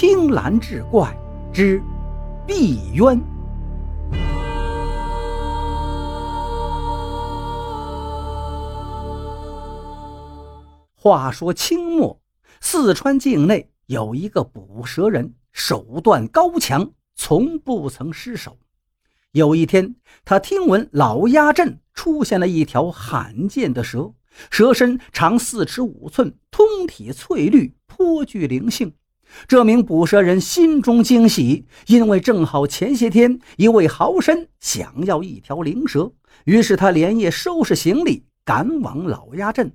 青蓝志怪之碧渊。话说清末四川境内有一个捕蛇人，手段高强，从不曾失手。有一天，他听闻老鸭镇出现了一条罕见的蛇，蛇身长四尺五寸，通体翠绿，颇具灵性。这名捕蛇人心中惊喜，因为正好前些天一位豪绅想要一条灵蛇，于是他连夜收拾行李，赶往老鸭镇。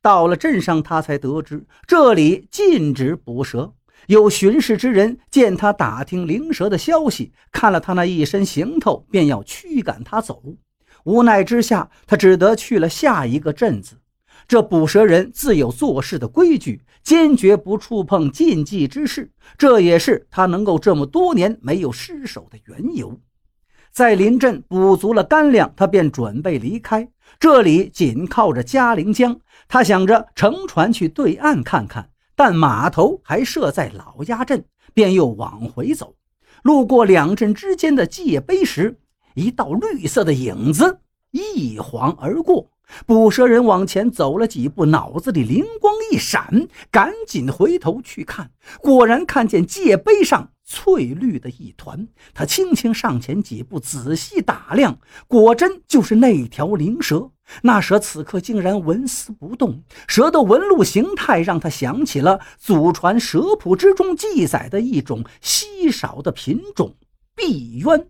到了镇上，他才得知这里禁止捕蛇。有巡视之人见他打听灵蛇的消息，看了他那一身行头，便要驱赶他走。无奈之下，他只得去了下一个镇子。这捕蛇人自有做事的规矩，坚决不触碰禁忌之事，这也是他能够这么多年没有失手的缘由。在临镇补足了干粮，他便准备离开。这里紧靠着嘉陵江，他想着乘船去对岸看看，但码头还设在老鸭镇，便又往回走。路过两镇之间的界碑时，一道绿色的影子一晃而过。捕蛇人往前走了几步，脑子里灵光一闪，赶紧回头去看，果然看见界碑上翠绿的一团。他轻轻上前几步，仔细打量，果真就是那条灵蛇。那蛇此刻竟然纹丝不动，蛇的纹路形态让他想起了祖传蛇谱之中记载的一种稀少的品种——碧渊。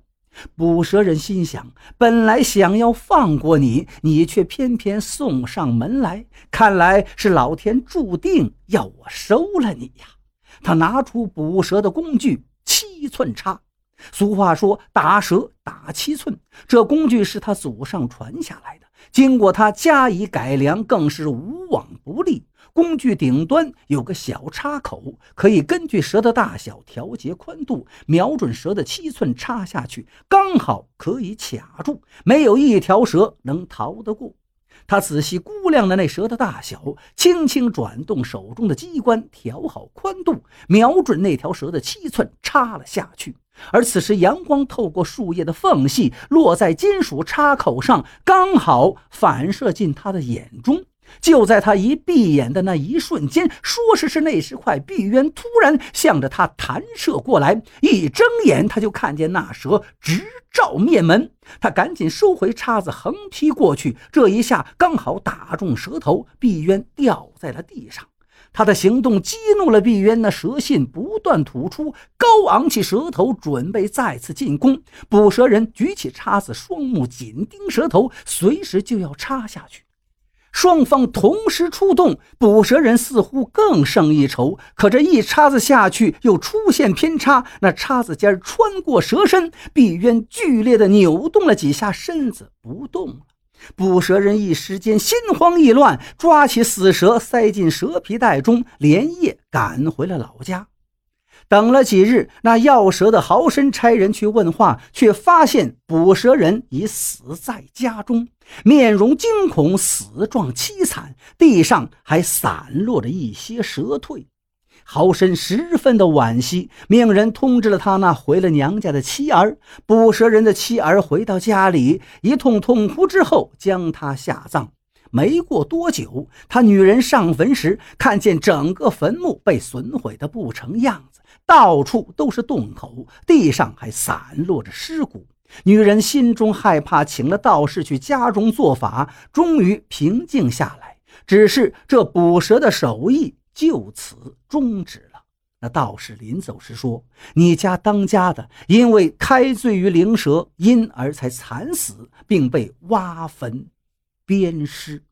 捕蛇人心想：本来想要放过你，你却偏偏送上门来，看来是老天注定要我收了你呀！他拿出捕蛇的工具——七寸叉。俗话说：“打蛇打七寸。”这工具是他祖上传下来的，经过他加以改良，更是无往不利。工具顶端有个小插口，可以根据蛇的大小调节宽度，瞄准蛇的七寸插下去，刚好可以卡住，没有一条蛇能逃得过。他仔细估量了那蛇的大小，轻轻转动手中的机关，调好宽度，瞄准那条蛇的七寸插了下去。而此时，阳光透过树叶的缝隙，落在金属插口上，刚好反射进他的眼中。就在他一闭眼的那一瞬间，说时迟，那时快，碧渊突然向着他弹射过来。一睁眼，他就看见那蛇直照面门。他赶紧收回叉子，横劈过去。这一下刚好打中蛇头，碧渊掉在了地上。他的行动激怒了碧渊，那蛇信不断吐出，高昂起蛇头，准备再次进攻。捕蛇人举起叉子，双目紧盯蛇头，随时就要插下去。双方同时出动，捕蛇人似乎更胜一筹。可这一叉子下去，又出现偏差，那叉子尖穿过蛇身，碧渊剧烈的扭动了几下，身子不动了。捕蛇人一时间心慌意乱，抓起死蛇塞进蛇皮袋中，连夜赶回了老家。等了几日，那要蛇的豪绅差人去问话，却发现捕蛇人已死在家中，面容惊恐，死状凄惨，地上还散落着一些蛇蜕。豪绅十分的惋惜，命人通知了他那回了娘家的妻儿。捕蛇人的妻儿回到家里，一通痛哭之后，将他下葬。没过多久，他女人上坟时，看见整个坟墓被损毁的不成样子。到处都是洞口，地上还散落着尸骨。女人心中害怕，请了道士去家中做法，终于平静下来。只是这捕蛇的手艺就此终止了。那道士临走时说：“你家当家的因为开罪于灵蛇，因而才惨死，并被挖坟鞭尸。”